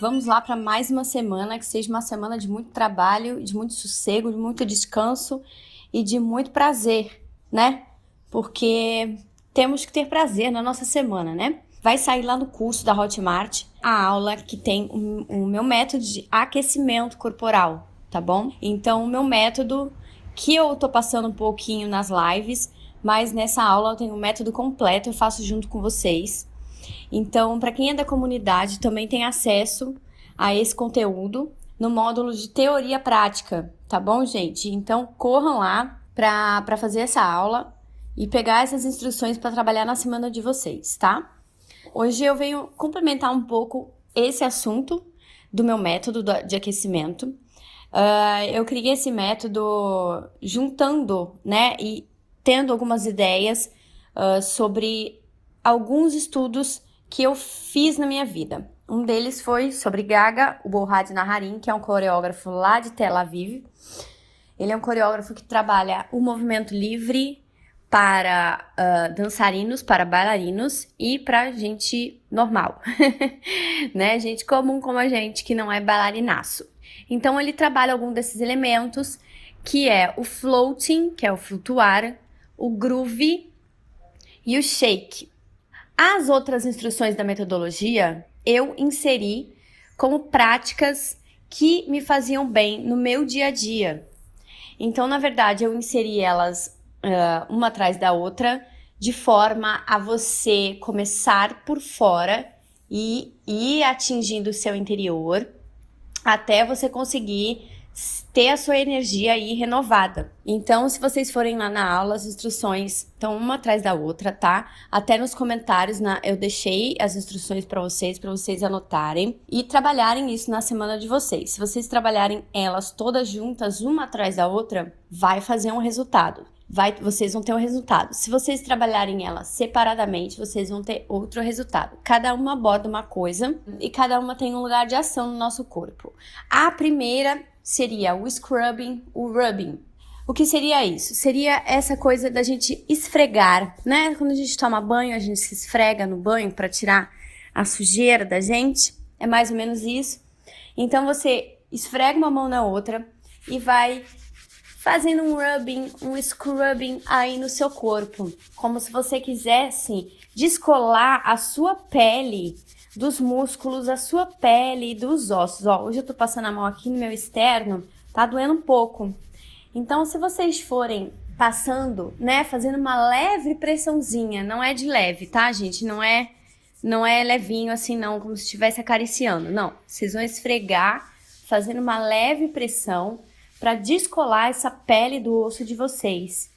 Vamos lá para mais uma semana, que seja uma semana de muito trabalho, de muito sossego, de muito descanso e de muito prazer, né? Porque temos que ter prazer na nossa semana, né? Vai sair lá no curso da Hotmart a aula que tem o, o meu método de aquecimento corporal, tá bom? Então, o meu método que eu tô passando um pouquinho nas lives, mas nessa aula eu tenho um método completo, eu faço junto com vocês. Então, para quem é da comunidade, também tem acesso a esse conteúdo no módulo de teoria prática, tá bom, gente? Então, corram lá para fazer essa aula e pegar essas instruções para trabalhar na semana de vocês, tá? Hoje eu venho complementar um pouco esse assunto do meu método de aquecimento. Uh, eu criei esse método juntando, né, e tendo algumas ideias uh, sobre alguns estudos que eu fiz na minha vida. Um deles foi sobre Gaga, o Borhad Naharin, que é um coreógrafo lá de Tel Aviv. Ele é um coreógrafo que trabalha o movimento livre para uh, dançarinos, para bailarinos e para gente normal, né? Gente comum como a gente que não é bailarinaço. Então ele trabalha algum desses elementos, que é o floating, que é o flutuar, o groove e o shake. As outras instruções da metodologia eu inseri como práticas que me faziam bem no meu dia a dia. Então, na verdade, eu inseri elas uh, uma atrás da outra, de forma a você começar por fora e ir atingindo o seu interior até você conseguir ter a sua energia aí renovada. Então, se vocês forem lá na aula, as instruções estão uma atrás da outra, tá? Até nos comentários na, eu deixei as instruções para vocês, para vocês anotarem e trabalharem isso na semana de vocês. Se vocês trabalharem elas todas juntas, uma atrás da outra, vai fazer um resultado vai, vocês vão ter um resultado. Se vocês trabalharem ela separadamente, vocês vão ter outro resultado. Cada uma aborda uma coisa e cada uma tem um lugar de ação no nosso corpo. A primeira seria o scrubbing, o rubbing. O que seria isso? Seria essa coisa da gente esfregar, né? Quando a gente toma banho, a gente se esfrega no banho para tirar a sujeira da gente. É mais ou menos isso. Então você esfrega uma mão na outra e vai fazendo um rubbing, um scrubbing aí no seu corpo, como se você quisesse descolar a sua pele dos músculos, a sua pele e dos ossos. Ó, hoje eu tô passando a mão aqui no meu externo, tá doendo um pouco. Então, se vocês forem passando, né, fazendo uma leve pressãozinha, não é de leve, tá, gente? Não é não é levinho assim não, como se estivesse acariciando. Não, vocês vão esfregar fazendo uma leve pressão para descolar essa pele do osso de vocês.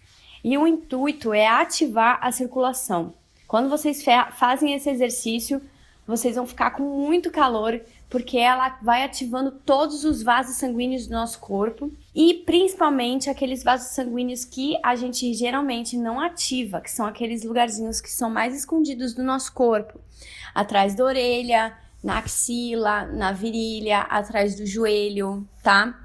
E o intuito é ativar a circulação. Quando vocês fazem esse exercício, vocês vão ficar com muito calor, porque ela vai ativando todos os vasos sanguíneos do nosso corpo e principalmente aqueles vasos sanguíneos que a gente geralmente não ativa, que são aqueles lugarzinhos que são mais escondidos do nosso corpo, atrás da orelha, na axila, na virilha, atrás do joelho, tá?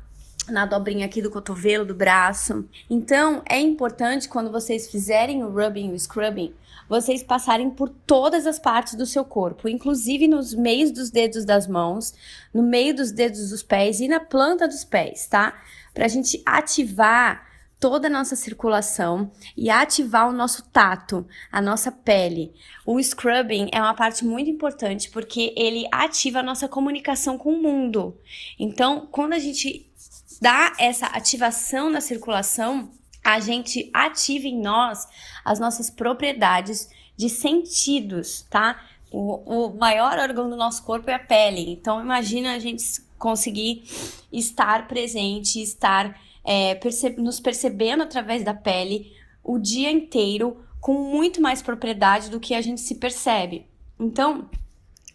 Na dobrinha aqui do cotovelo, do braço. Então, é importante quando vocês fizerem o rubbing, o scrubbing, vocês passarem por todas as partes do seu corpo, inclusive nos meios dos dedos das mãos, no meio dos dedos dos pés e na planta dos pés, tá? Pra gente ativar toda a nossa circulação e ativar o nosso tato, a nossa pele. O scrubbing é uma parte muito importante porque ele ativa a nossa comunicação com o mundo. Então, quando a gente dá essa ativação na circulação, a gente ativa em nós as nossas propriedades de sentidos, tá? O, o maior órgão do nosso corpo é a pele. Então, imagina a gente conseguir estar presente, estar é, perce nos percebendo através da pele o dia inteiro com muito mais propriedade do que a gente se percebe. Então,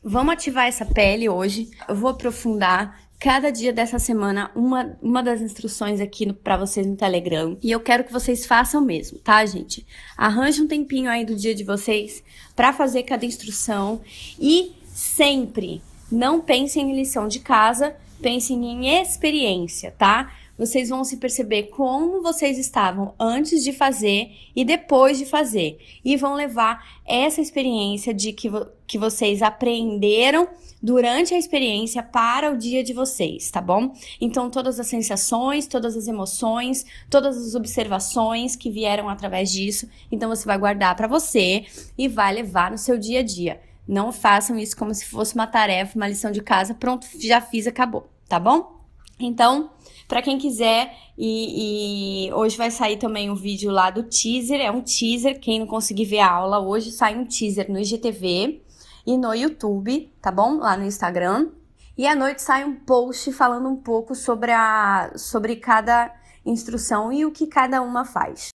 vamos ativar essa pele hoje. Eu vou aprofundar cada dia dessa semana uma, uma das instruções aqui para vocês no Telegram. E eu quero que vocês façam mesmo, tá, gente? Arranje um tempinho aí do dia de vocês para fazer cada instrução e sempre não pensem em lição de casa, pensem em experiência, tá? vocês vão se perceber como vocês estavam antes de fazer e depois de fazer. E vão levar essa experiência de que, que vocês aprenderam durante a experiência para o dia de vocês, tá bom? Então, todas as sensações, todas as emoções, todas as observações que vieram através disso, então você vai guardar para você e vai levar no seu dia a dia. Não façam isso como se fosse uma tarefa, uma lição de casa, pronto, já fiz, acabou, tá bom? Então, para quem quiser, e, e, hoje vai sair também um vídeo lá do teaser, é um teaser, quem não conseguir ver a aula hoje, sai um teaser no IGTV e no YouTube, tá bom? Lá no Instagram. E à noite sai um post falando um pouco sobre, a, sobre cada instrução e o que cada uma faz.